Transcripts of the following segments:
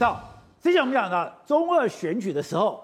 到之前我们讲到中二选举的时候，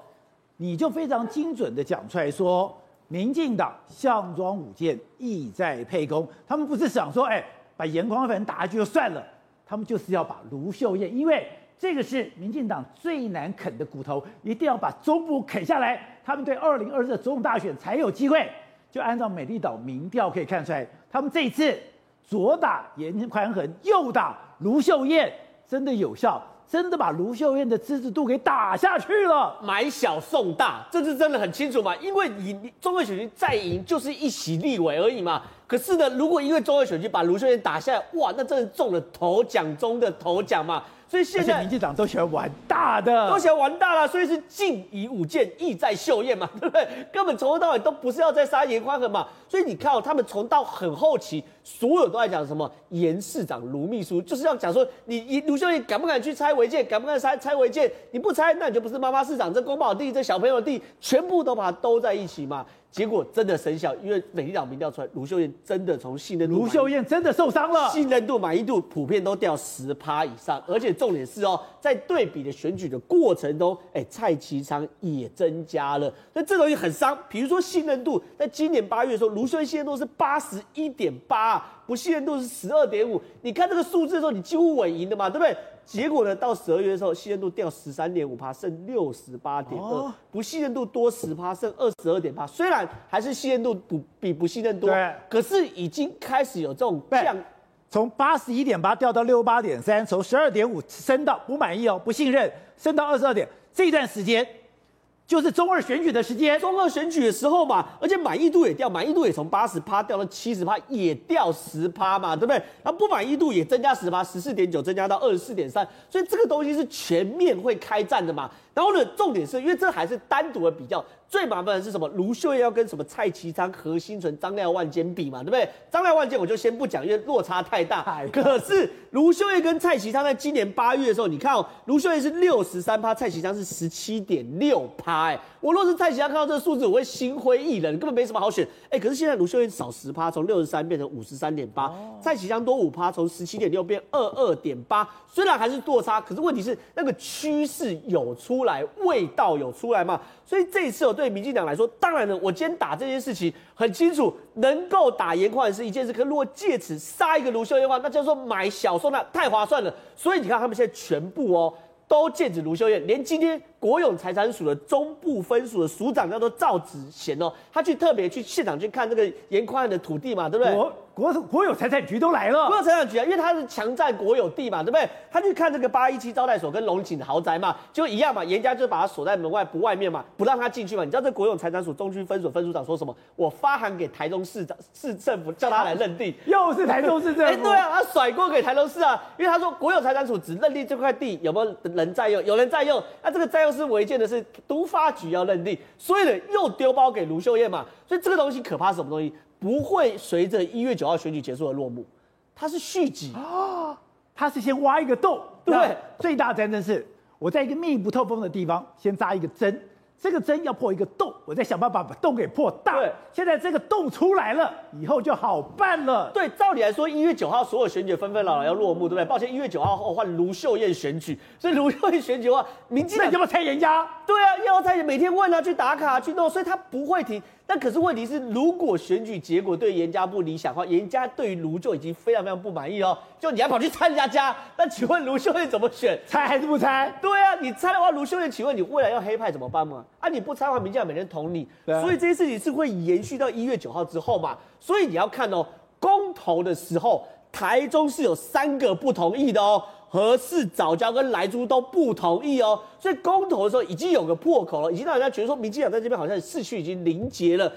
你就非常精准的讲出来说，民进党项庄舞剑，意在沛公。他们不是想说，哎，把颜宽粉打下去就算了，他们就是要把卢秀燕，因为这个是民进党最难啃的骨头，一定要把中部啃下来，他们对二零二四的总统大选才有机会。就按照美丽岛民调可以看出来，他们这一次左打颜宽恒，右打卢秀燕，真的有效。真的把卢秀燕的支持度给打下去了，买小送大，这次真的很清楚嘛？因为你中二选区再赢就是一席立委而已嘛。可是呢，如果因为中二选区把卢秀燕打下来，哇，那真的中了头奖中的头奖嘛。所以现在民进党都喜欢玩大的，都喜欢玩大了，所以是劲以武剑，意在秀艳嘛，对不对？根本从头到尾都不是要再杀颜宽恒嘛。所以你看哦，他们从到很后期，所有都在讲什么颜市长、卢秘书，就是要讲说你你卢秀燕敢不敢去拆违建，敢不敢拆拆违建？你不拆，那你就不是妈妈市长，这公保地，这小朋友的地，全部都把它兜在一起嘛。结果真的生效，因为美丽岛民调出来，卢秀燕真的从信任度，卢秀燕真的受伤了，信任度、满意度普遍都掉十趴以上，而且重点是哦，在对比的选举的过程中，哎，蔡其昌也增加了，所以这东西很伤。比如说信任度，在今年八月的时候，卢秀燕信任度是八十一点八，不信任度是十二点五，你看这个数字的时候，你几乎稳赢的嘛，对不对？结果呢？到十二月的时候，信任度掉十三点五趴，剩六十八点二；不信任度多十趴，剩二十二点八。虽然还是信任度不比不信任多，对，可是已经开始有这种降，从八十一点八掉到六十八点三，从十二点五升到不满意哦，不信任升到二十二点，这段时间。就是中二选举的时间，中二选举的时候嘛，而且满意度也掉，满意度也从八十趴掉到七十趴，也掉十趴嘛，对不对？然后不满意度也增加十趴，十四点九增加到二十四点三，所以这个东西是全面会开战的嘛。然后呢，重点是因为这还是单独的比较，最麻烦的是什么？卢秀燕要跟什么蔡其昌、何心存、张廖万坚比嘛，对不对？张廖万坚我就先不讲，因为落差太大。可是卢秀燕跟蔡其昌在今年八月的时候，你看哦，卢秀燕是六十三趴，蔡其昌是十七点六趴。哎，我若是蔡其昌看到这个数字，我会心灰意冷，根本没什么好选。哎，可是现在卢秀燕少十趴，从六十三变成五十三点八，蔡其昌多五趴，从十七点六变二二点八。虽然还是落差，可是问题是那个趋势有出来，味道有出来嘛？所以这一次哦，对对民进党来说，当然了，我今天打这件事情很清楚，能够打严宽是一件事，可如果借此杀一个卢秀燕的话，那叫做买小说那，太划算了。所以你看他们现在全部哦。都禁止卢秀燕，连今天国有财产署的中部分署的署长叫做赵子贤哦，他去特别去现场去看这个严宽案的土地嘛，对不对？国国国有财产局都来了，国有财产局啊，因为他是强占国有地嘛，对不对？他去看这个八一七招待所跟龙井的豪宅嘛，就一样嘛，严家就把他锁在门外不外面嘛，不让他进去嘛。你知道这国有财产署中区分署分署长说什么？我发函给台中市长市政府，叫他来认定，又是台中市政府。哎，对啊，他甩锅给台中市啊，因为他说国有财产署只认定这块地有没有。人在用，有人在用，那这个在用是违建的，是都发局要认定，所以呢又丢包给卢秀燕嘛，所以这个东西可怕是什么东西？不会随着一月九号选举结束而落幕，它是续集啊，它是先挖一个洞，对，最大战争是我在一个密不透风的地方先扎一个针。这个针要破一个洞，我再想办法把洞给破大。对，现在这个洞出来了，以后就好办了。对，照理来说，一月九号所有选举纷纷扰扰要落幕，对不对？抱歉，一月九号后换卢秀燕选举，所以卢秀燕选举的话，民进党要不要拆人家？对啊，要拆，每天问他去打卡去弄，所以他不会停。但可是问题是，如果选举结果对严家不理想的话，严家对于卢就已经非常非常不满意哦。就你还跑去拆人家家，那请问卢秀燕怎么选？猜还是不猜？对啊，你猜的话，卢秀燕，请问你未来要黑派怎么办嘛？啊，你不猜的话，民进党没人同你，啊、所以这些事情是会延续到一月九号之后嘛？所以你要看哦，公投的时候，台中是有三个不同意的哦。何氏早教跟莱猪都不同意哦，所以公投的时候已经有个破口了，已经让人家觉得说民进党在这边好像市区已经凝结了。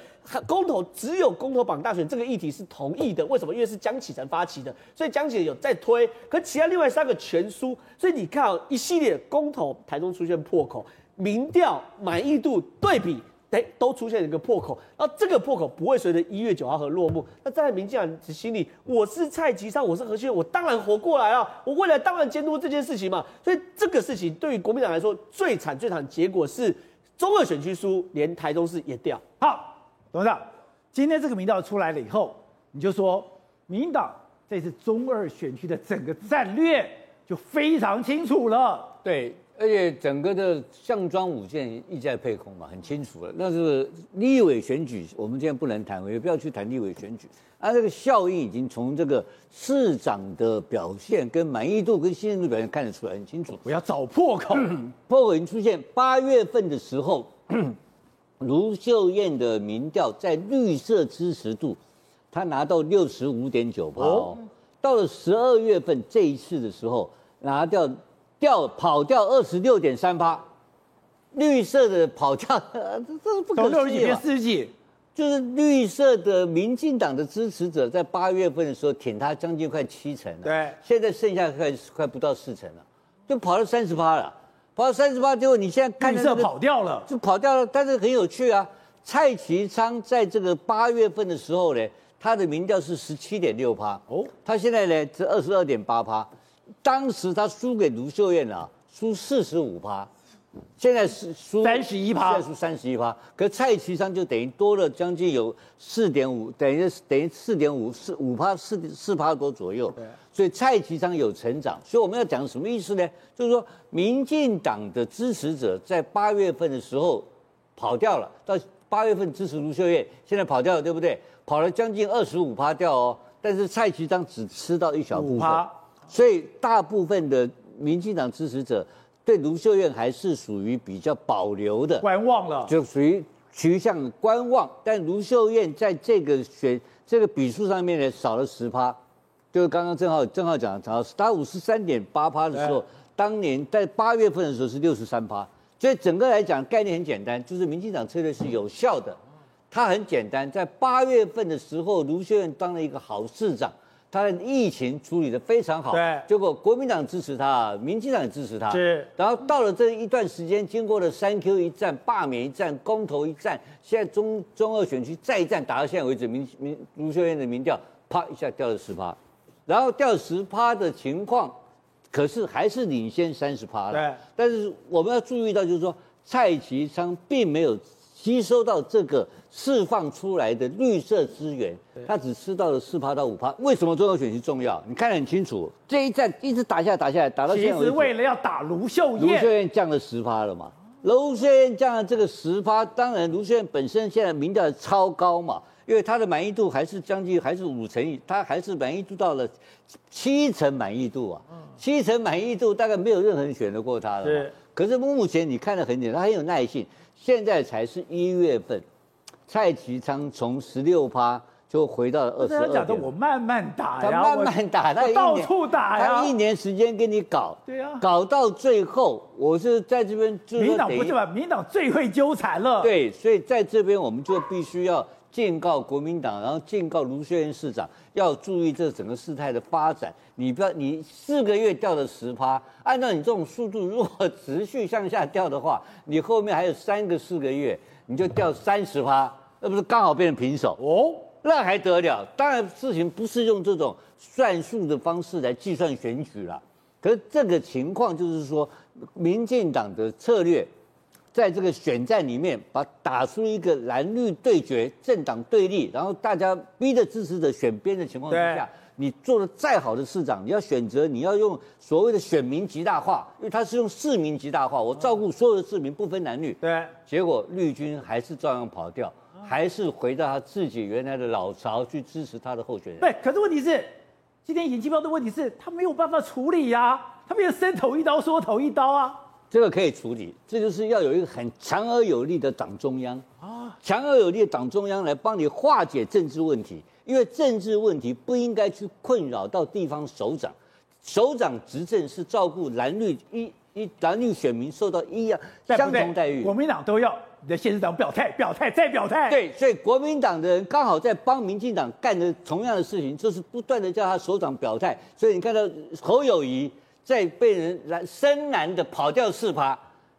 公投只有公投榜大选这个议题是同意的，为什么？因为是江启臣发起的，所以江启臣有在推，可其他另外三个全输，所以你看哦，一系列公投台中出现破口，民调满意度对比。哎，都出现了一个破口，然后这个破口不会随着一月九号和落幕。那站在民进党心里，我是蔡其昌，我是何秀，我当然活过来了，我未来当然监督这件事情嘛。所以这个事情对于国民党来说，最惨最惨的结果是中二选区输，连台中市也掉。好，董事长，今天这个民调出来了以后，你就说民党这次中二选区的整个战略就非常清楚了。对，而且整个的项庄舞剑意在沛公嘛，很清楚了。那是立委选举，我们今天不能谈，也不要去谈立委选举。啊，这个效应已经从这个市长的表现、跟满意度、跟信任度表现看得出来很清楚。我要找破口，破口已经出现。八月份的时候，卢秀燕的民调在绿色支持度，她拿到六十五点九趴哦。到了十二月份这一次的时候，拿掉掉跑掉二十六点三趴，绿色的跑掉，这是不可思议。从六十几变四十几。就是绿色的民进党的支持者在八月份的时候挺他将近快七成了，对，现在剩下快快不到四成了，就跑到三十趴了，跑到三十趴，结果你现在看、绿色跑掉了，就跑掉了，但是很有趣啊。蔡其昌在这个八月份的时候呢，他的民调是十七点六趴，哦，他现在呢是二十二点八趴，当时他输给卢秀燕了，输四十五趴。现在是输三十一趴，现在输三十一趴，可是蔡其昌就等于多了将近有四点五，等于等于四点五四五趴四四趴多左右。所以蔡其昌有成长，所以我们要讲什么意思呢？就是说，民进党的支持者在八月份的时候跑掉了，到八月份支持卢秀燕，现在跑掉了，对不对？跑了将近二十五趴掉哦，但是蔡其昌只吃到一小部分，趴所以大部分的民进党支持者。对卢秀燕还是属于比较保留的，观望了，就属于趋向观望。但卢秀燕在这个选这个比数上面呢，少了十趴，就是刚刚正好正好讲，正好打五十三点八趴的时候，对当年在八月份的时候是六十三趴。所以整个来讲概念很简单，就是民进党策略是有效的。它很简单，在八月份的时候，卢秀燕当了一个好市长。他的疫情处理的非常好，对，结果国民党支持他，民进党也支持他，是。然后到了这一段时间，经过了三 Q 一战、罢免一战、公投一战，现在中中二选区再一战，打到现在为止，民民卢秀燕的民调啪一下掉了十趴，然后掉十趴的情况，可是还是领先三十趴了。对。但是我们要注意到，就是说蔡其昌并没有。吸收到这个释放出来的绿色资源，他只吃到了四趴到五趴。为什么中二选区重要？你看得很清楚，这一战一直打下来，打下来，打到现在。其实为了要打卢秀燕，卢秀燕降了十趴了嘛？卢秀燕降了这个十趴，当然卢秀燕本身现在民调超高嘛，因为她的满意度还是将近还是五成，她还是满意度到了七成满意度啊，七成满意度大概没有任何人选得过她了。是，可是目前你看得很简单，他很有耐性。现在才是一月份，蔡其昌从十六趴就回到了二十二。他讲的我慢慢打呀，他慢慢打，他到处打呀，他一年时间给你搞，对呀，搞到最后，我是在这边。民党不是吧？民党最会纠缠了。对，所以在这边我们就必须要警告国民党，然后警告卢秀燕市长要注意这整个事态的发展。你不要，你四个月掉了十趴，按照你这种速度，如果持续向下掉的话，你后面还有三个四个月，你就掉三十趴，那不是刚好变成平手哦？那还得了？当然事情不是用这种算术的方式来计算选举了。可是这个情况就是说，民进党的策略，在这个选战里面，把打出一个蓝绿对决、政党对立，然后大家逼着支持者选边的情况之下。你做的再好的市长，你要选择，你要用所谓的选民极大化，因为他是用市民极大化，我照顾所有的市民，不分男女。对，结果绿军还是照样跑掉，还是回到他自己原来的老巢去支持他的候选人。对，可是问题是，今天尹清彪的问题是他没有办法处理呀、啊，他没有伸头一刀缩头一刀啊。这个可以处理，这就是要有一个很强而有力的党中央啊，强而有力的党中央来帮你化解政治问题。因为政治问题不应该去困扰到地方首长，首长执政是照顾蓝绿一一蓝绿选民受到一样相同待遇，国民党都要你的县市长表态表态再表态。对，所以国民党的人刚好在帮民进党干的同样的事情，就是不断的叫他首长表态。所以你看到侯友宜在被人蓝深蓝的跑掉四趴，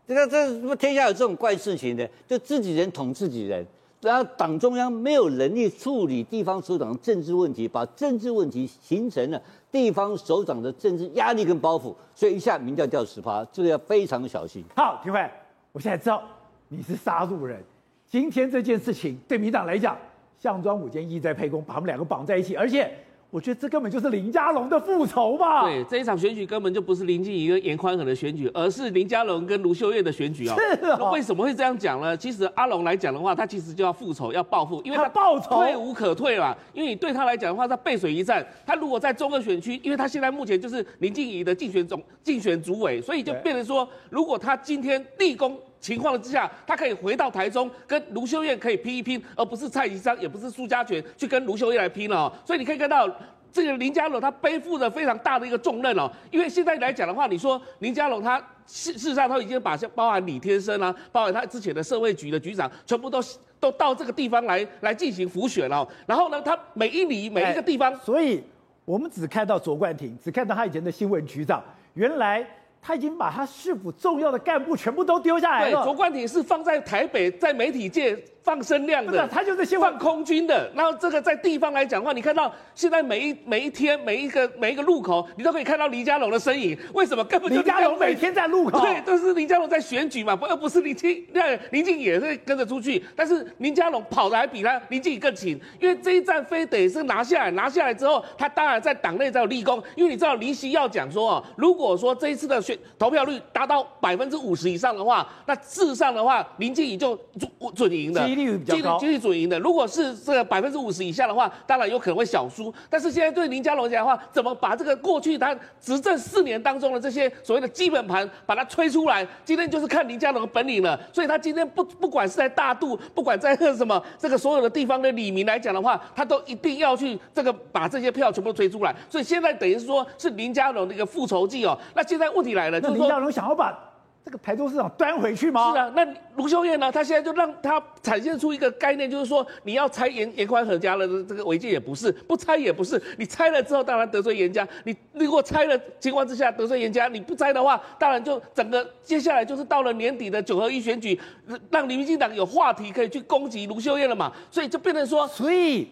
这个这什么天下有这种怪事情的？就自己人捅自己人。然后党中央没有能力处理地方首长的政治问题，把政治问题形成了地方首长的政治压力跟包袱，所以一下民调掉十趴，这个要非常小心。好，廷辉，我现在知道你是杀戮人。今天这件事情对民党来讲，项庄舞剑意在沛公，把他们两个绑在一起，而且我觉得这根本就是林佳龙的复仇吧？对，这一场选举根本就不是林静怡跟严宽恒的选举，而是林佳龙跟卢秀燕的选举啊、哦。是啊、哦。那为什么会这样讲呢？其实阿龙来讲的话，他其实就要复仇，要报复，因为他报仇退无可退嘛。因为你对他来讲的话，他背水一战。他如果在中二选区，因为他现在目前就是林静怡的竞选总竞选主委，所以就变成说，如果他今天立功情况之下，他可以回到台中跟卢秀燕可以拼一拼，而不是蔡其昌，也不是苏家权去跟卢秀燕来拼了、哦。所以你可以看到。这个林佳龙他背负着非常大的一个重任哦，因为现在来讲的话，你说林佳龙他事事实上他已经把像包含李天生啊，包含他之前的社会局的局长，全部都都到这个地方来来进行浮选哦。然后呢，他每一里每一个地方，所以我们只看到卓冠廷，只看到他以前的新闻局长，原来。他已经把他市府重要的干部全部都丢下来了。对，卓冠廷是放在台北，在媒体界放声量的，他就是先放空军的。然后这个在地方来讲的话，你看到现在每一每一天每一个每一个路口，你都可以看到林佳龙的身影。为什么？根本就林佳龙每天在路口。对，都是林佳龙在选举嘛，不而不是林静那林静也会跟着出去。但是林佳龙跑的还比他林静更勤，因为这一战非得是拿下来，拿下来之后，他当然在党内才有立功。因为你知道林夕要讲说哦，如果说这一次的选投票率达到百分之五十以上的话，那事实上的话，林静怡就准准赢的，几率比较高，几率准赢的。如果是这个百分之五十以下的话，当然有可能会小输。但是现在对林佳龙讲的话，怎么把这个过去他执政四年当中的这些所谓的基本盘把它吹出来？今天就是看林佳龙的本领了。所以他今天不不管是在大肚，不管在什么这个所有的地方的李明来讲的话，他都一定要去这个把这些票全部推出来。所以现在等于是说是林佳龙的一个复仇记哦。那现在问题来了，就是说。想要把这个台中市长端回去吗？是啊，那卢秀燕呢？她现在就让她展现出一个概念，就是说你要拆严严宽和家的这个违建也不是，不拆也不是。你拆了之后，当然得罪严家。你如果拆了情况之下得罪严家，你不拆的话，当然就整个接下来就是到了年底的九合一选举，让民进党有话题可以去攻击卢秀燕了嘛。所以就变成说，所以。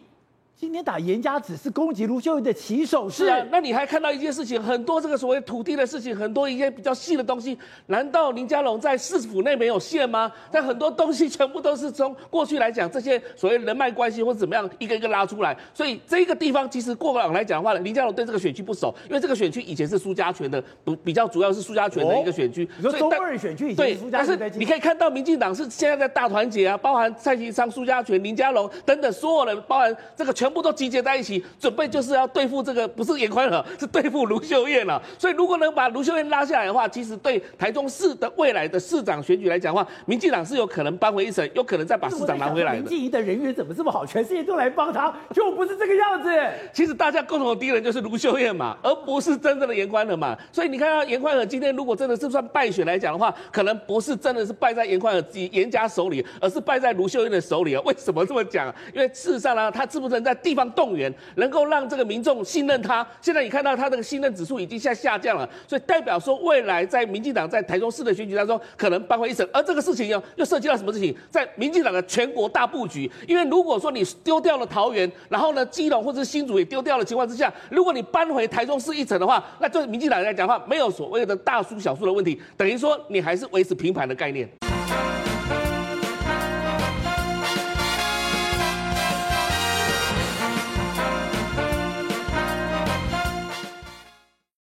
今天打严家只是攻击卢秀燕的起手式。是啊，那你还看到一件事情，很多这个所谓土地的事情，很多一些比较细的东西，难道林佳龙在市府内没有线吗？但很多东西全部都是从过去来讲，这些所谓人脉关系或者怎么样，一个一个拉出来。所以这个地方其实过往来讲的话，林佳龙对这个选区不熟，因为这个选区以前是苏家权的，不比较主要是苏家权的一个选区。所以中二选区以前是苏嘉全对，但是你可以看到民进党是现在在大团结啊，包含蔡其昌、苏家权、林佳龙等等所有人，包含这个全部都集结在一起。准备就是要对付这个，不是严宽和，是对付卢秀燕了。所以如果能把卢秀燕拉下来的话，其实对台中市的未来的市长选举来讲的话，民进党是有可能扳回一城，有可能再把市长拿回来的。林静仪的人缘怎么这么好？全世界都来帮他，就不是这个样子。其实大家共同的敌人就是卢秀燕嘛，而不是真正的严宽和嘛。所以你看到严宽和今天如果真的是算败选来讲的话，可能不是真的是败在严宽和自己颜家手里，而是败在卢秀燕的手里啊。为什么这么讲？因为事实上呢，他是不是能在地方动员？能够让这个民众信任他，现在你看到他这个信任指数已经下下降了，所以代表说未来在民进党在台中市的选举当中可能扳回一城，而这个事情又又涉及到什么事情？在民进党的全国大布局，因为如果说你丢掉了桃园，然后呢基隆或者是新竹也丢掉的情况之下，如果你扳回台中市一城的话，那对民进党来讲的话，没有所谓的大输小输的问题，等于说你还是维持平盘的概念。